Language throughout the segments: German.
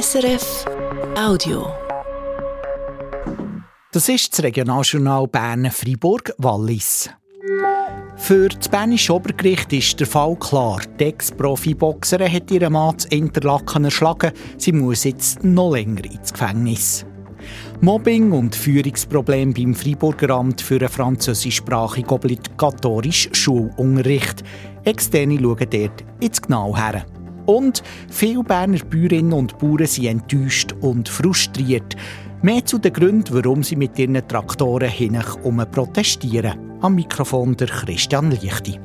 SRF Audio. Das ist das Regionaljournal Bern Freiburg Wallis. Für das Bernische Obergericht ist der Fall klar. Die Ex-Profi-Boxerin hat ihren Mann zu Interlaken erschlagen. Sie muss jetzt noch länger ins Gefängnis. Mobbing und Führungsprobleme beim Freiburger Amt für einen französischsprachigen obligatorischen Schulunterricht. Externe schauen dort jetzt genau her. Und viele Berner Bäuerinnen und Bauern sind enttäuscht und frustriert. Mehr zu den Gründen, warum sie mit ihren Traktoren hin um protestieren. Am Mikrofon der Christian Lichti.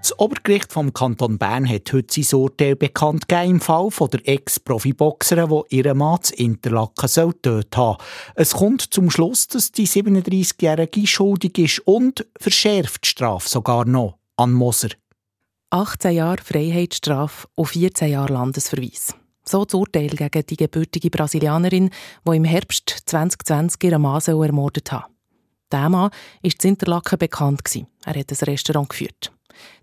Das Obergericht vom Kanton Bern hat heute sein Urteil bekannt gegeben im Fall von der Ex-Profi-Boxerin, die ihren Mann zu Interlaken soll töten haben. Es kommt zum Schluss, dass die 37-Jährige schuldig ist und verschärft die Strafe sogar noch an Moser. 18 Jahre Freiheitsstrafe und 14 Jahre Landesverweis. So das Urteil gegen die gebürtige Brasilianerin, die im Herbst 2020 ihren Mann ermordet hat. Der Mann war in Interlaken bekannt. Er hat ein Restaurant geführt.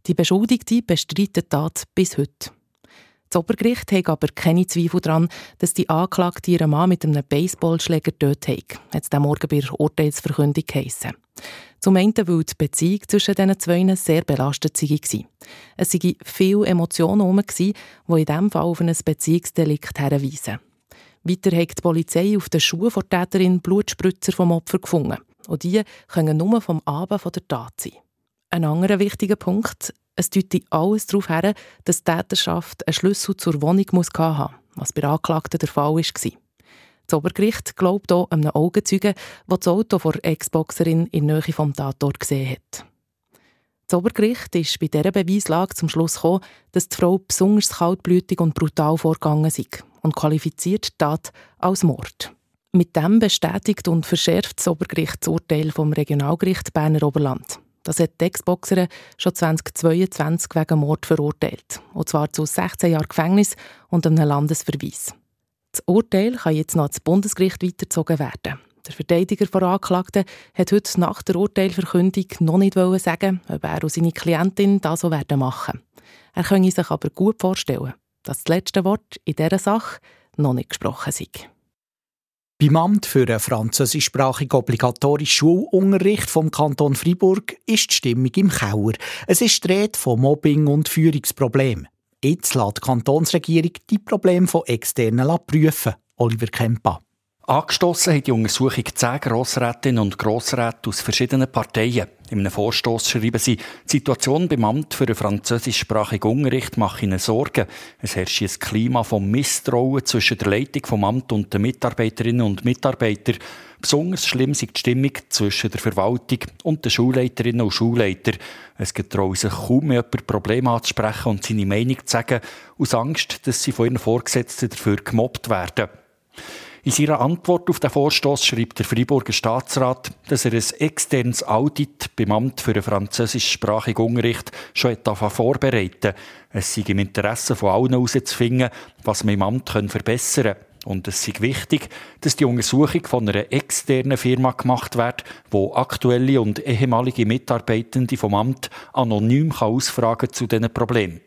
Die Beschuldigte bestreitet Tat bis heute. Das Obergericht hat aber keine Zweifel daran, dass die Anklagte ihren Mann mit einem Baseballschläger tötet hat, hat es Morgen bei der Urteilsverkündung geheissen. Zum einen, weil die Beziehung zwischen diesen zwei sehr belastet war. Es waren viele Emotionen herum, die in diesem Fall auf ein Beziehungsdelikt herweisen. Weiter hat die Polizei auf den Schuhen der Täterin Blutspritzer vom Opfer gefunden. Und die können nur vom Abend der Tat sein. Ein anderer wichtiger Punkt, es deutet alles darauf her, dass die Täterschaft einen Schlüssel zur Wohnung muss haben was bei Anklagten der Fall war. Das Obergericht glaubt auch einem Augenzeugen, der das Auto der Ex-Boxerin in Nähe vom Tatort gesehen hat. Das Obergericht ist bei dieser Beweislage zum Schluss gekommen, dass die Frau besonders kaltblütig und brutal vorgegangen ist und qualifiziert die Tat als Mord. Mit dem bestätigt und verschärft das Obergericht das Urteil vom Regionalgericht Berner Oberland. Das hat die Ex-Boxerin schon 2022 wegen Mord verurteilt. Und zwar zu 16 Jahren Gefängnis und einem Landesverweis. Das Urteil kann jetzt noch ans Bundesgericht weitergezogen werden. Der Verteidiger der Anklagten hat heute nach der Urteilverkündung noch nicht sagen, ob er und seine Klientin das so werden machen. Er könne sich aber gut vorstellen, dass das letzte Wort in dieser Sache noch nicht gesprochen sei. Beim Amt für einen französischsprachigen obligatorischen Schulunterricht vom Kanton Fribourg ist die Stimmung im Keller. Es ist die Rede von Mobbing und Führungsproblemen. Jetzt lässt die Kantonsregierung die Probleme von Externen prüfen. Oliver Kempa. Angestoßen hat die Untersuchung zehn Grossrätinnen und Grossräte aus verschiedenen Parteien. In einem Vorstoß schreiben sie, die Situation beim Amt für einen französischsprachigen Unterricht mache ihnen Sorgen. Es herrscht ein Klima von Misstrauen zwischen der Leitung vom Amt und den Mitarbeiterinnen und Mitarbeitern. Besonders schlimm ist die Stimmung zwischen der Verwaltung und den Schulleiterinnen und Schulleitern. Es getrauen sich kaum mehr jemand Probleme anzusprechen und seine Meinung zu sagen, aus Angst, dass sie von ihren Vorgesetzten dafür gemobbt werden. In seiner Antwort auf den Vorstoß schreibt der Freiburger Staatsrat, dass er ein externes Audit beim Amt für einen französischsprachigen Unterricht schon vorbereiten Es sei im Interesse von allen herauszufinden, was man im Amt verbessern kann. Und es ist wichtig, dass die Untersuchung von einer externen Firma gemacht wird, wo aktuelle und ehemalige Mitarbeitende vom Amt anonym ausfragen zu diesen Problemen.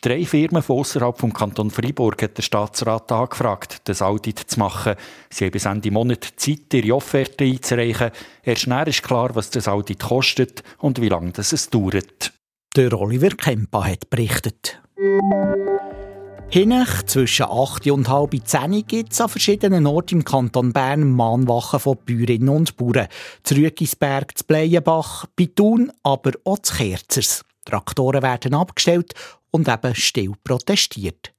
Drei Firmen von außerhalb vom Kanton Freiburg hat der Staatsrat angefragt, das Audit zu machen. Sie haben bis Ende Monat Zeit, ihre Offerte einzureichen. Erst näher ist klar, was das Audit kostet und wie lange es dauert. Der Oliver Kempa hat berichtet. Hinech zwischen 8 und halb 10 gibt es an verschiedenen Orten im Kanton Bern Mahnwachen von Bäuerinnen und Bauern. Zürgisberg, zu Bleienbach, bei Thun, aber auch zu Kerzers. Traktoren werden abgestellt und eben still protestiert.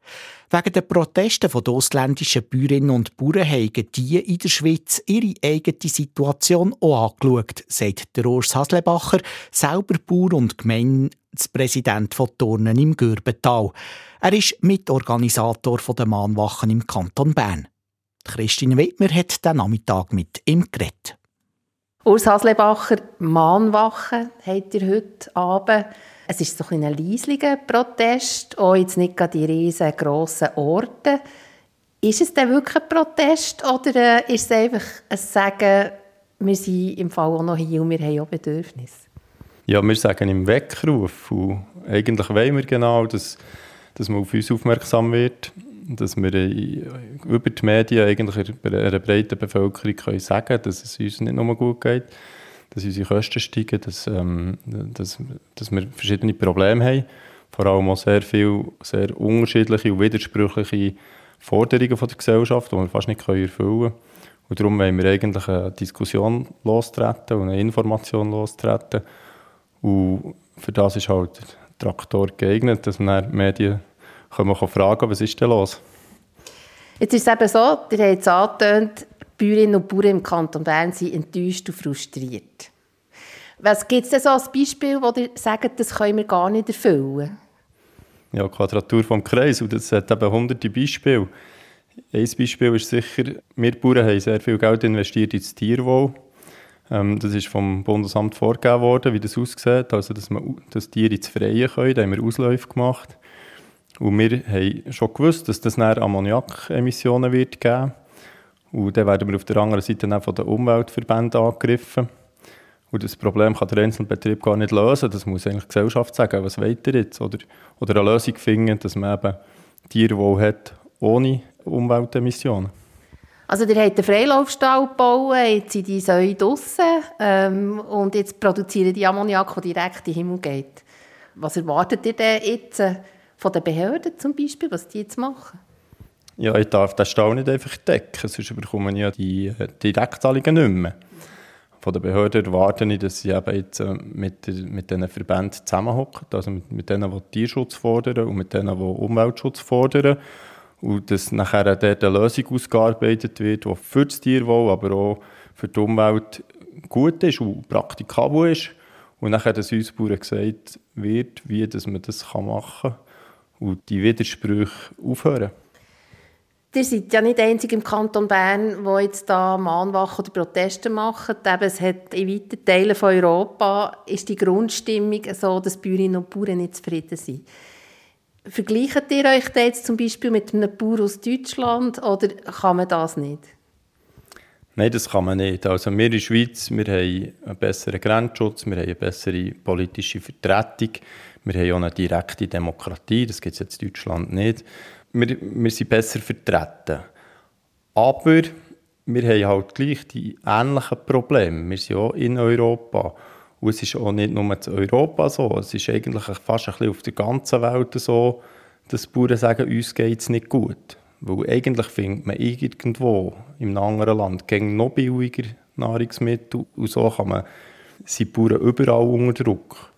Wegen der Protesten der ausländischen Bäuerinnen und Bauern haben die in der Schweiz ihre eigene Situation auch angeschaut, sagt der Urs Haslebacher, selber Bauer und Gemeindepräsident von Turnen im Gürbental. Er ist Mitorganisator der Mahnwachen im Kanton Bern. Christine Wittmer hat den Nachmittag mit ihm geredet. Urs Haslebacher, Mahnwachen habt ihr heute Abend. Es ist so ein, ein leislicher Protest, auch jetzt nicht gerade die riesengroßen Orte. Ist es denn wirklich ein Protest oder äh, ist es einfach ein Sagen, wir sind im Fall auch noch hier und wir haben auch Bedürfnisse? Ja, wir sagen im Weckruf und eigentlich wollen wir genau, dass, dass man auf uns aufmerksam wird. dass wir über die Medien eigentlich einer breiten Bevölkerung können sagen können, dass es uns nicht nur gut geht, dass unsere Kosten steigen, dass, ähm, dass, dass wir verschiedene Probleme haben. Vor allem auch sehr viele, sehr unterschiedliche und widersprüchliche Forderungen von der Gesellschaft, die wir fast nicht erfüllen können. Und darum wollen wir eigentlich eine Diskussion lostreten und eine Information lostreten. Und für das ist halt der Traktor geeignet, dass man die Medien können fragen was ist denn los? Jetzt ist es eben so, ihr habt es angetönt, Bäuerinnen und Bauern im Kanton Bern sind enttäuscht und frustriert. Was gibt es denn so als Beispiel, wo ihr sagt, das können wir gar nicht erfüllen? Ja, Quadratur vom Kreis, und das hat eben hunderte Beispiele. Ein Beispiel ist sicher, wir Bauern haben sehr viel Geld investiert ins Tierwohl. Ähm, das ist vom Bundesamt vorgegeben worden, wie das aussieht, also dass man das Tier ins Freie können. Da haben wir Ausläufe gemacht. Und wir haben schon gewusst, dass das nachher Ammoniakemissionen wird geben. Und dann werden wir auf der anderen Seite dann von den Umweltverbänden angegriffen. Und das Problem kann der Einzelbetrieb gar nicht lösen. Das muss eigentlich die Gesellschaft sagen, was weiter jetzt? Oder, oder eine Lösung finden, dass man eben Tierwohl hat ohne Umweltemissionen. Also ihr habt einen Freilaufstall gebaut, jetzt sind die Säue draussen ähm, und jetzt produzieren die Ammoniak, der direkt in den Himmel geht. Was erwartet ihr denn jetzt äh, von den Behörden zum Beispiel, was die jetzt machen? Ja, ich darf den Stall nicht einfach decken, sonst bekommen ja die äh, Direktzahlungen nicht mehr. Von den Behörden erwarte ich, dass sie eben jetzt äh, mit, mit diesen Verbänden zusammenhocken, also mit, mit denen, die Tierschutz fordern und mit denen, die Umweltschutz fordern und dass nachher dort eine Lösung ausgearbeitet wird, die für das Tierwohl, aber auch für die Umwelt gut ist und praktikabel ist. Und nachher, dass uns gesagt wird, wie dass man das machen kann und die Widersprüche aufhören. Ihr seid ja nicht einzig im Kanton Bern, wo jetzt da Mahnwachen oder Proteste machen. Eben, es hat in weiten Teilen von Europa ist die Grundstimmung so, dass Bäuerinnen und Bauern nicht zufrieden sind. Vergleicht ihr euch jetzt zum Beispiel mit einem Bauer aus Deutschland oder kann man das nicht? Nein, das kann man nicht. Also wir in der Schweiz, wir haben einen besseren Grenzschutz, wir haben eine bessere politische Vertretung, wir haben auch eine direkte Demokratie, das gibt es jetzt in Deutschland nicht. Wir, wir sind besser vertreten. Aber wir haben halt gleich die ähnlichen Probleme. Wir sind auch in Europa. Und es ist auch nicht nur in Europa so, es ist eigentlich fast ein bisschen auf der ganzen Welt so, dass die Bauern sagen, uns geht es nicht gut. Weil eigentlich findet man irgendwo einem anderen Land noch billiger Nahrungsmittel und so kann man sind Bauern überall unter Druck.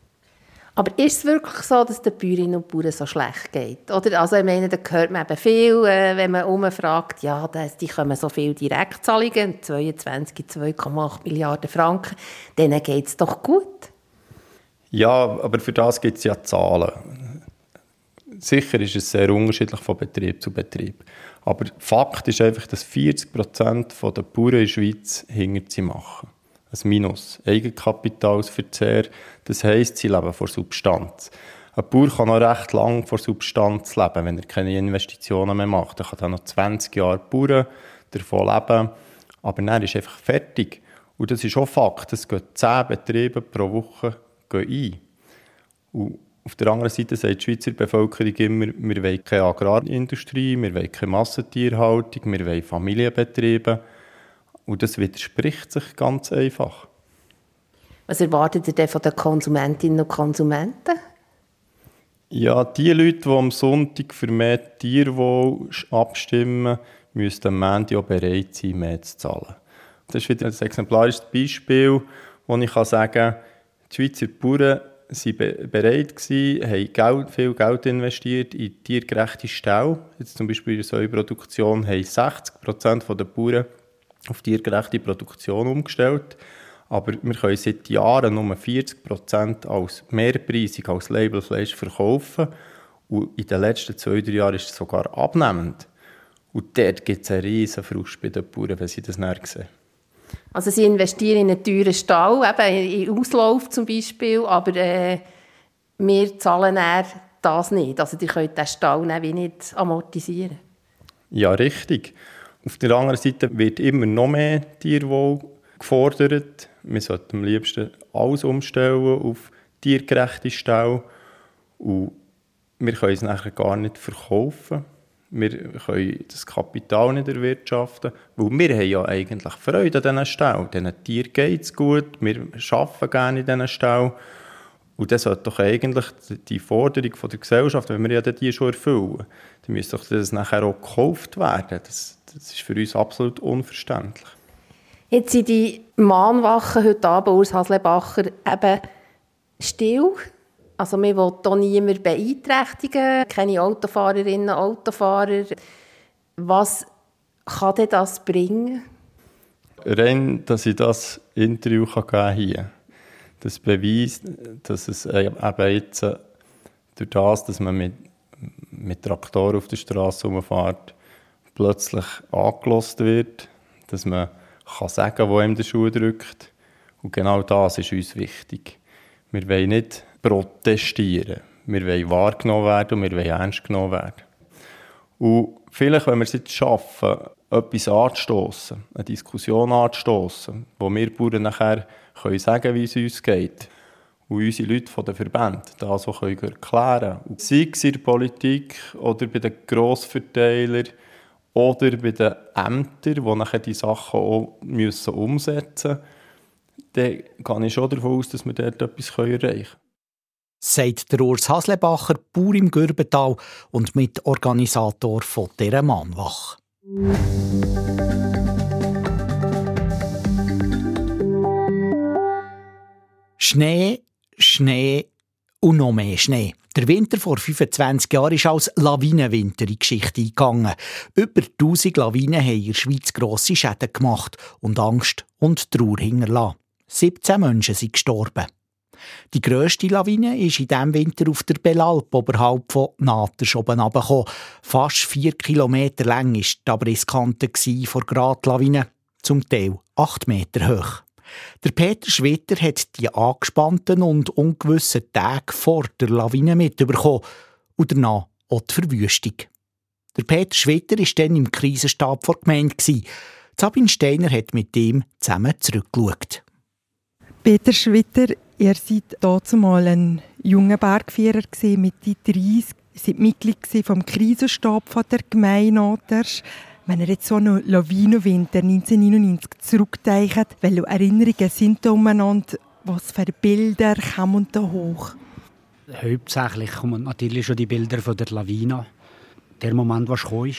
Aber ist es wirklich so, dass den Bäuerinnen und Bauern so schlecht geht? Oder, also ich meine, da hört man eben viel, äh, wenn man umfragt, ja, das, die kommen so viele Direktzahlungen, 22, 2,8 Milliarden Franken, denen geht es doch gut. Ja, aber für das gibt es ja Zahlen. Sicher ist es sehr unterschiedlich von Betrieb zu Betrieb. Aber Fakt ist einfach, dass 40 Prozent der Bauern in der Schweiz hinter sie machen ein Minus. Eigenkapitalsverzehr, das heisst, sie leben von Substanz. Ein Bauer kann noch recht lange von Substanz leben, wenn er keine Investitionen mehr macht. Er kann dann noch 20 Jahre Bauern davon leben, aber dann ist er einfach fertig. Und das ist auch Fakt, es gehen 10 Betriebe pro Woche ein. Und auf der anderen Seite sagt die Schweizer Bevölkerung immer, wir wollen keine Agrarindustrie, wir wollen keine Massentierhaltung, wir wollen Familienbetriebe. Und das widerspricht sich ganz einfach. Was erwartet ihr denn von den Konsumentinnen und Konsumenten? Ja, die Leute, die am Sonntag für mehr Tierwohl abstimmen, müssen am Ende auch bereit sein, mehr zu zahlen. Das ist wieder ein exemplarisches Beispiel, wo ich sagen kann, die Schweizer Bauern waren bereit, gewesen, haben viel Geld investiert in tiergerechte Ställe. Jetzt zum Beispiel in der Säuproduktion haben 60% der Bauern auf tiergerechte Produktion umgestellt. Aber wir können seit Jahren nur 40% als mehrpreisig, als Labelfleisch verkaufen. Und in den letzten zwei, drei Jahren ist es sogar abnehmend. Und dort gibt es einen riesen Frust bei den Bauern, wenn sie das nicht sehen. Also sie investieren in einen teuren Stall, eben in Auslauf zum Beispiel, aber äh, wir zahlen das nicht. Also die können den Stall nicht amortisieren. Ja, richtig. Auf der anderen Seite wird immer noch mehr Tierwohl gefordert. Wir sollten am liebsten alles umstellen auf tiergerechte Stellen. Und wir können es nachher gar nicht verkaufen. Wir können das Kapital nicht erwirtschaften, weil wir haben ja eigentlich Freude an diesen Stellen. Diesen Tieren geht es gut, wir arbeiten gerne in diesen Stellen. Und das sollte doch eigentlich die Forderung von der Gesellschaft, wenn wir ja die schon erfüllen, dann müsste doch das nachher auch gekauft werden. Das, das ist für uns absolut unverständlich. Jetzt sind die Mahnwachen heute Abend aus Haslebacher eben still. Also man will hier niemand beeinträchtigen, keine Autofahrerinnen, Autofahrer. Was kann denn das bringen? Rein, dass ich das Interview kann hier kann. Das beweist, dass es eben jetzt durch das, dass man mit, mit Traktoren auf der Straße rumfährt, plötzlich angelost wird, dass man kann sagen, wo ihm der Schuh drückt. Und genau das ist uns wichtig. Wir wollen nicht protestieren. Wir wollen wahrgenommen werden und wir wollen ernst genommen werden. Und vielleicht, wenn wir es jetzt schaffen, etwas anzustoßen, eine Diskussion anzustoßen, wo wir Bauern nachher können sagen wie es uns geht und unsere Leute von den Verbänden das auch erklären können. Sei es in der Politik oder bei den Grossverteilern oder bei den Ämtern, die nachher die Sachen auch müssen umsetzen müssen, dann gehe ich schon davon aus, dass wir dort etwas erreichen können. Sagt der Urs Haslebacher, Bauer im Gürbental und Mitorganisator von dieser Mahnwache. Schnee, Schnee und noch mehr Schnee. Der Winter vor 25 Jahren ist als Lawinenwinter in die Geschichte eingegangen. Über 1000 Lawinen haben in der Schweiz grosse Schäden gemacht und Angst und Trauer hinterlassen. 17 Menschen sind gestorben. Die grösste Lawine ist in diesem Winter auf der Belalp oberhalb von Naters oben runtergekommen. Fast vier Kilometer lang war die Abrisskante vor Gradlawine, zum Teil acht Meter hoch. Der Peter Schwitter hat die angespannten und ungewissen Tage vor der Lawine mitbekommen und danach auch die Verwüstung. Der Peter Schwitter war dann im Krisenstab der Gemeinde. Sabine Steiner hat mit ihm zusammen zurückgeschaut. Peter Schwitter, ihr seid dazumal ein junger Bergführer mit 30, seid Mitglied vom Krisenstab der Gemeinde Naters. Wenn ihr jetzt so einen Lawinenwinter 1999 zurückdenkt, welche Erinnerungen sind da umeinander? Was für Bilder kommen da hoch? Hauptsächlich kommen natürlich schon die Bilder von der Lawine. Der Moment, was kam,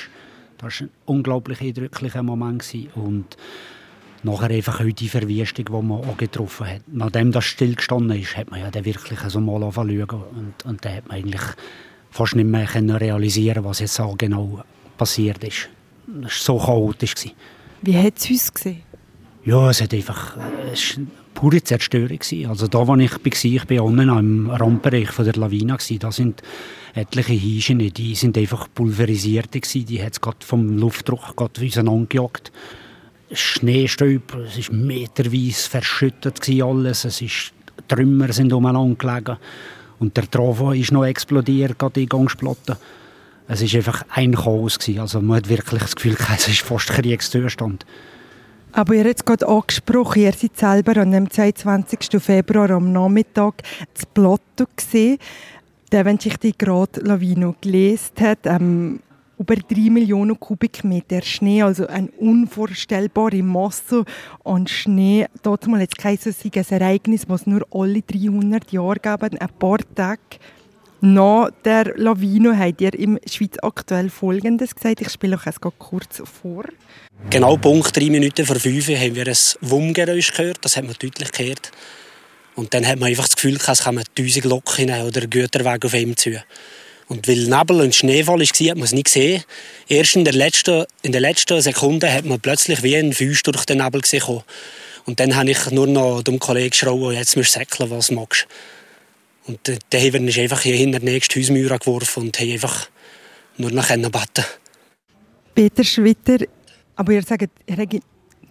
das war ein unglaublich eindrücklicher Moment. Und nachher einfach auch die Verwüstung, die man auch getroffen hat. Nachdem das stillgestanden ist, hat man ja dann wirklich so mal angefangen und, und dann hat man eigentlich fast nicht mehr realisieren was jetzt so genau passiert ist. Das war so chaotisch. Wie hat es uns gesehen? Ja, es hat einfach es war pure Zerstörung. Also da, wo ich war, ich war unten am Randbereich von der Lawine, da sind etliche Häuschen, die sind einfach pulverisiert. Die hat es gerade vom Luftdruck auseinandergejagt. Schneestäub, es war meterweise verschüttet alles, es ist, Trümmer sind umeinander gelegen und der Trafo ist noch explodiert, gerade die Gangsplatte. Es war einfach ein Chaos. Gewesen. Also man hat wirklich das Gefühl, es ist fast Kriegszustand. Aber ihr habt es gerade angesprochen, ihr seid selber an dem 22. Februar am Nachmittag das Plateau gesehen. wenn sich die gerade Lavino gelesen hat, ähm, über 3 Millionen Kubikmeter Schnee, also eine unvorstellbare Masse an Schnee. Dort mal jetzt kein solches Ereignis, was nur alle 300 Jahre geben, ein paar Tage nach der Lawine habt ihr im Schweiz aktuell Folgendes gesagt. Ich spiele euch es kurz vor. Genau Punkt drei Minuten vor fünf haben wir ein Wummgeräusch gehört. Das hat man deutlich gehört. Und dann hat man einfach das Gefühl, es kommen tausend Locken oder Güterwege auf ihm zu. Und weil Nebel und Schneefall war, hat man es nicht gesehen. Erst in der letzten, in der letzten Sekunde hat man plötzlich wie ein Feuer durch den Nebel gesehen. Und dann habe ich nur noch dem Kollegen geschrien, jetzt musst du säckeln, was du magst. Und dann haben wir einfach hier hinter den nächsten Hausmauer geworfen und haben einfach nur noch beten Peter Schwitter, aber ihr sagt, er hat in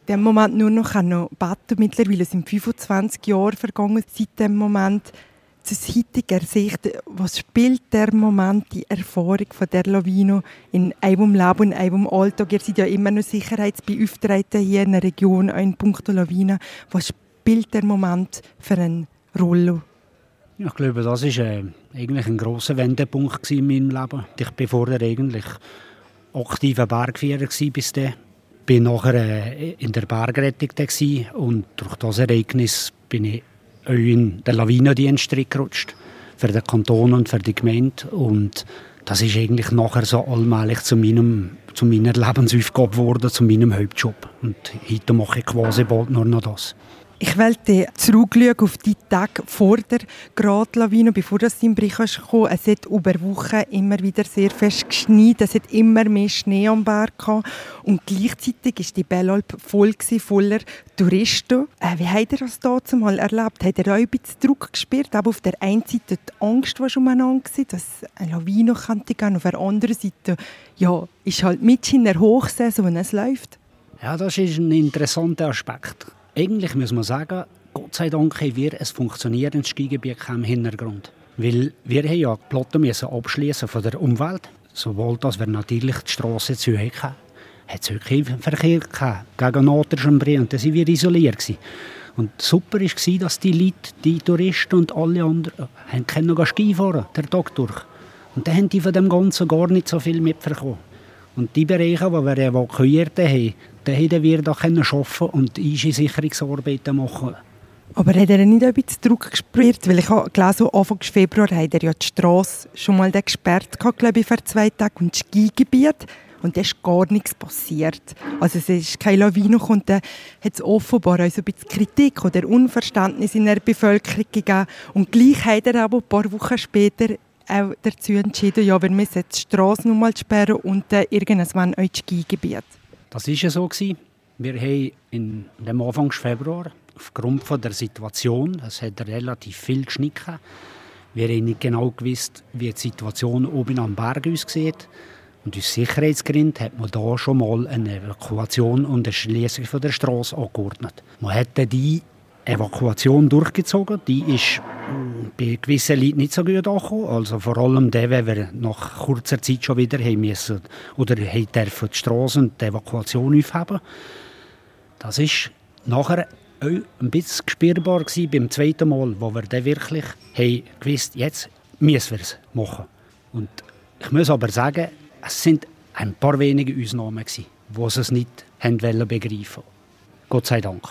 dem Moment nur noch beten Mittlerweile sind 25 Jahre vergangen seit dem Moment aus heutiger Sicht, was spielt der Moment, die Erfahrung von der Lavino in einem Leben und einem Alltag? Ihr seid ja immer noch Sicherheitsbeauftragte hier in der Region, in puncto Lawine. Was spielt der Moment für eine Rolle? Ich glaube, das war äh, eigentlich ein großer Wendepunkt in meinem Leben. Ich bin vorher eigentlich aktiver Bergführer bis dann. Bin nachher äh, in der Bergrettung und durch das Ereignis bin ich auch in den Lawinendienst gerutscht. Für den Kanton und für die Gemeinde. Und das ist eigentlich nachher so allmählich zu, meinem, zu meiner Lebensaufgabe geworden, zu meinem Hauptjob. Und heute mache ich quasi bald nur noch das. Ich wollte zurückschauen auf die Tage vor der Gradlawine, bevor das in Brich kam. Es hat über Wochen immer wieder sehr fest geschneit. Es hat immer mehr Schnee am Berg gehabt. Und gleichzeitig war die Bellalp voll voller Touristen. Äh, wie habt ihr das dazu mal erlebt? Habt ihr auch ein bisschen Druck gespürt? Aber auf der einen Seite die Angst, die schon mal war, dass eine Lawine könnte gehen. Auf der anderen Seite, ja, ist halt mit in der Hochsaison, wenn es läuft. Ja, das ist ein interessanter Aspekt. Eigentlich muss man sagen, Gott sei Dank haben wir ein funktionierendes Skigebiet im Hintergrund. Weil wir haben ja die Plotte müssen abschließen von der Umwelt, sowohl dass wir natürlich die Straße zu hatten. Hat es wirklich Verkehr gehabt, gegen Nordrschenbree und dann waren wir isoliert. Gewesen. Und super war, dass die Leute, die Touristen und alle anderen, haben können Ski fahren, der Tag durch. Und dann haben die von dem Ganzen gar nicht so viel mitbekommen. Und die Bereiche, die wir evakuiert haben, da hätten wir da arbeiten und Einschisicherungsarbeiten machen aber hat er nicht bisschen Druck gespürt? Weil ich habe gelesen, Anfang Februar hat er ja die Straße schon mal gesperrt, glaube ich, für zwei Tage und das Skigebiet. Und da ist gar nichts passiert. Also es ist keine Lawine. Und dann hat es offenbar also ein bisschen Kritik oder Unverständnis in der Bevölkerung gegeben. Und gleich hat er aber ein paar Wochen später auch dazu entschieden, ja, wir müssen die Straße noch mal sperren und dann irgendwann auch das Skigebiet. Das war ja so. Wir haben in Anfang Februar aufgrund von der Situation, es hat relativ viel geschnitten, wir haben nicht genau gewusst, wie die Situation oben am Berg aussieht. Und aus Sicherheitsgründen hat man da schon mal eine Evakuation und eine Schließung der Straße angeordnet. Man hat die Evakuation durchgezogen. Die ist mm, bei gewissen Leuten nicht so gut angekommen. Also vor allem der, wenn wir nach kurzer Zeit schon wieder haben müssen oder haben dürfen die Straße und die Evakuation aufheben. Das ist nachher auch ein bisschen spürbar gewesen beim zweiten Mal, wo wir dann wirklich haben gewusst, jetzt müssen wir es machen. Und ich muss aber sagen, es sind ein paar wenige Ausnahmen gewesen, die es nicht begreifen Gott sei Dank.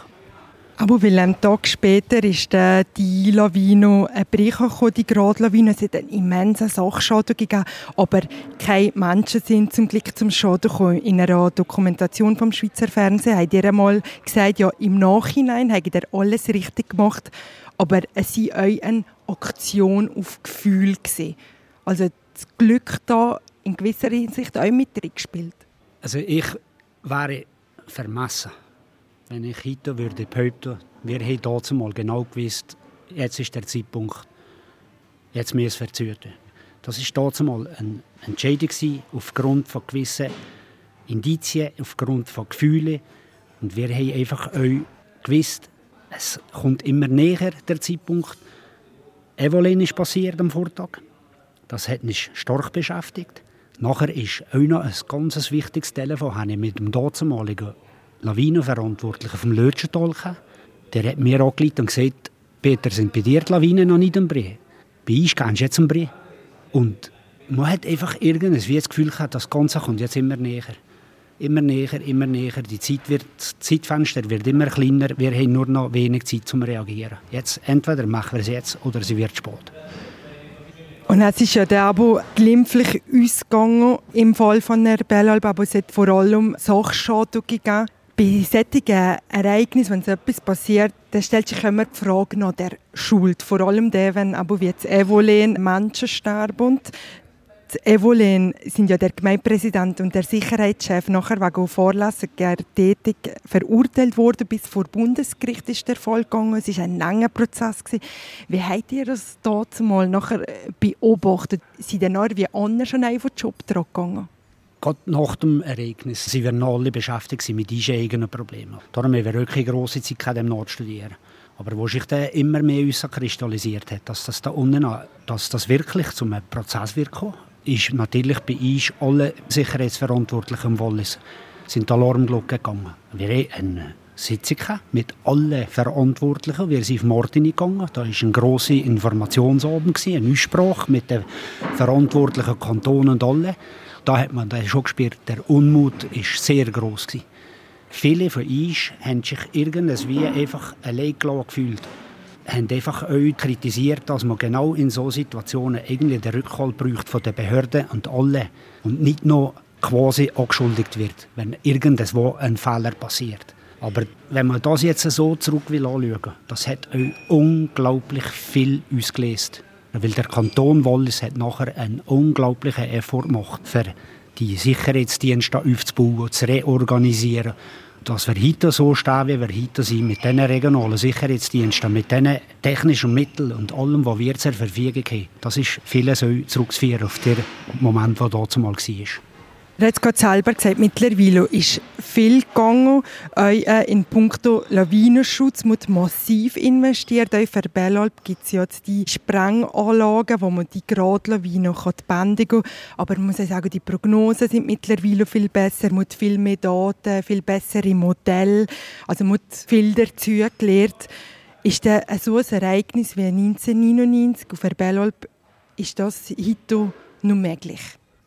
Aber weil einen Tag später ist äh, die Lawine ein Brich gekommen, die Gradlawine. Es hat einen immensen Sachschaden gegeben, aber keine Menschen sind zum Glück zum Schaden gekommen. In einer Dokumentation vom Schweizer Fernsehen hat ihr einmal gesagt, ja, im Nachhinein habt ihr alles richtig gemacht, aber es war auch eine Aktion auf Gefühl. Gewesen. Also das Glück da in gewisser Hinsicht auch mit gespielt. Also ich wäre vermessen wenn ich heute würde behaupten, wir haben dazu mal genau gewusst, jetzt ist der Zeitpunkt, jetzt müssen wir züten. Das war dazu mal eine Entscheidung aufgrund von gewissen Indizien, aufgrund von Gefühlen. Und wir haben einfach auch gewusst, es kommt immer näher der Zeitpunkt. Evolin ist passiert am Vortag. Das hat mich stark beschäftigt. Nachher ist auch noch ein ganz wichtiges Telefon habe ich mit dem damaligen Lawinenverantwortlichen vom Lötschental Der hat mir angeleitet und gesagt, Peter, sind bei dir die Lawinen noch nicht am Brie? Bei uns gehst du jetzt am Brie. Und man hat einfach irgendwie das Gefühl gehabt, das Ganze kommt jetzt immer näher. Immer näher, immer näher. Die Zeit wird, das Zeitfenster wird immer kleiner. Wir haben nur noch wenig Zeit zum Reagieren. Jetzt, entweder machen wir es jetzt oder sie wird spät. Und es ist ja der Abo glimpflich ausgegangen im Fall von der Bellalb, aber es hat vor allem Sachschaden gegeben bei solchen Ereignissen, wenn etwas passiert, dann stellt sich immer die Frage nach der Schuld. Vor allem der, wenn aber wie jetzt Evolen Menschen sterben. Und die Evolen sind ja der Gemeindepräsident und der Sicherheitschef nachher wegen vorlässiger Tätig verurteilt worden. Bis vor Bundesgericht ist der Fall gegangen. Es war ein langer Prozess. Gewesen. Wie habt ihr das dort mal nachher beobachtet? Sind dann wie anders schon einfach Job gegangen? Gerade nach dem Ereignis sind wir alle beschäftigt mit unseren eigenen Problemen. Darum haben wir wirklich grosse Zeit gehabt, im Nord studieren. Aber wo sich dann immer mehr kristallisiert hat, dass das da unten, dass das wirklich zum Prozess wird kommen, ist natürlich bei uns alle Sicherheitsverantwortlichen im Wallis sind Alarmglocken gegangen. Wir haben eine Sitzung mit allen Verantwortlichen. Wir sind auf Martini gegangen. Da war ein grosser Informationsabend, eine Aussprache mit den verantwortlichen Kantonen und allen. Da hat man schon gespürt, der Unmut ist sehr groß gewesen. Viele von uns haben sich irgendwie einfach allein gefühlt haben einfach euch kritisiert, dass man genau in so Situationen irgendwie den Rückhalt braucht von den Behörden und alle und nicht nur quasi angeschuldigt wird, wenn irgendwo ein Fehler passiert. Aber wenn man das jetzt so zurück will anschauen, das hat euch unglaublich viel ausgelöst. Weil der Kanton Wallis hat nachher einen unglaublichen Effort gemacht, für die Sicherheitsdienste aufzubauen, zu reorganisieren dass wir heute so stehen, wie wir heute sind, mit diesen regionalen Sicherheitsdiensten, mit diesen technischen Mitteln und allem, was wir zur Verfügung haben, das ist vieles zurückzuführen auf den Moment, der damals war. Er hat gerade selber gesagt, mittlerweile ist viel gegangen. Äh, in puncto Lawinenschutz muss massiv investiert. Auch für Bellalp gibt es jetzt die Sprenganlagen, wo man die Gradlawinen bändigen kann. Aber man muss auch sagen, die Prognosen sind mittlerweile viel besser. Man hat viel mehr Daten, viel bessere Modelle. Also man hat viel dazu gelernt. Ist das so ein Ereignis wie 1999 auf Bellalp, ist das heute noch möglich?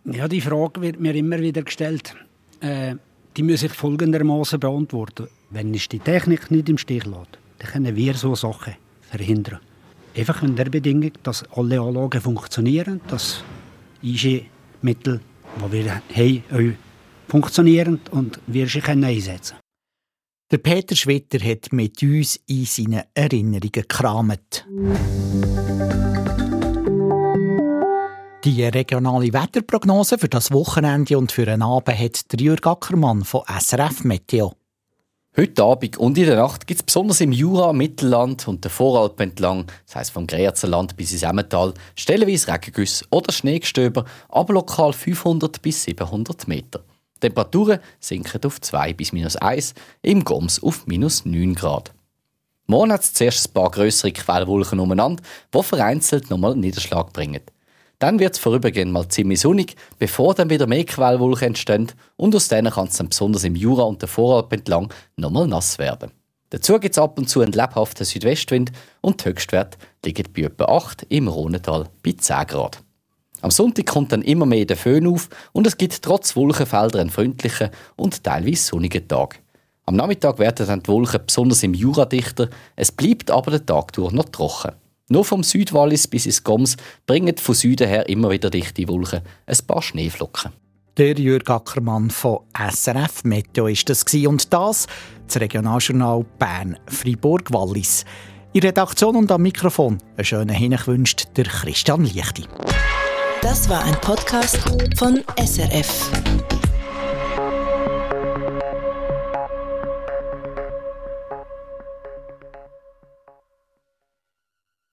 Ja, die Frage wird mir immer wieder gestellt. Äh, die muss ich folgendermaßen beantworten. Wenn ich die Technik nicht im Stich lässt, dann können wir so Sachen verhindern. Einfach in der Bedingung, dass alle Anlagen funktionieren, dass IG-Mittel, die wir haben, funktionieren und wir sie einsetzen können. Der Peter Schwitter hat mit uns in seinen Erinnerungen gekramt. Die regionale Wetterprognose für das Wochenende und für den Abend hat Jürg Ackermann von SRF Meteo. Heute Abend und in der Nacht gibt es besonders im Jura, Mittelland und der Voralpen entlang, das heisst vom Grezerland bis ins Emmental, stellenweise Regengüsse oder Schneegestöber, aber lokal 500 bis 700 Meter. Die Temperaturen sinken auf 2 bis minus 1, im Goms auf minus 9 Grad. Morgen hat es zuerst ein paar grössere Quellwolken umeinander, die vereinzelt nochmal Niederschlag bringen. Dann wird es vorübergehend mal ziemlich sonnig, bevor dann wieder mehr Quellwolken entstehen und aus denen kann es dann besonders im Jura und der Voralp entlang nochmal nass werden. Dazu gibt es ab und zu einen lebhaften Südwestwind und die Höchstwert liegt bei etwa 8 im Rhonetal bei 10 Grad. Am Sonntag kommt dann immer mehr der Föhn auf und es gibt trotz Wolkenfelder einen freundlichen und teilweise sonnigen Tag. Am Nachmittag werden dann die Wolken besonders im Jura dichter, es bleibt aber der Tag durch noch trocken. Nur vom Südwallis bis ins Goms bringen von Süden her immer wieder dichte Wolken, ein paar Schneeflocken. Der Jürg Ackermann von SRF Meteo ist das und das das Regionaljournal Bern Fribourg Wallis. In Redaktion und am Mikrofon einen schönen Hinweis wünscht der Christian Lichti. Das war ein Podcast von SRF.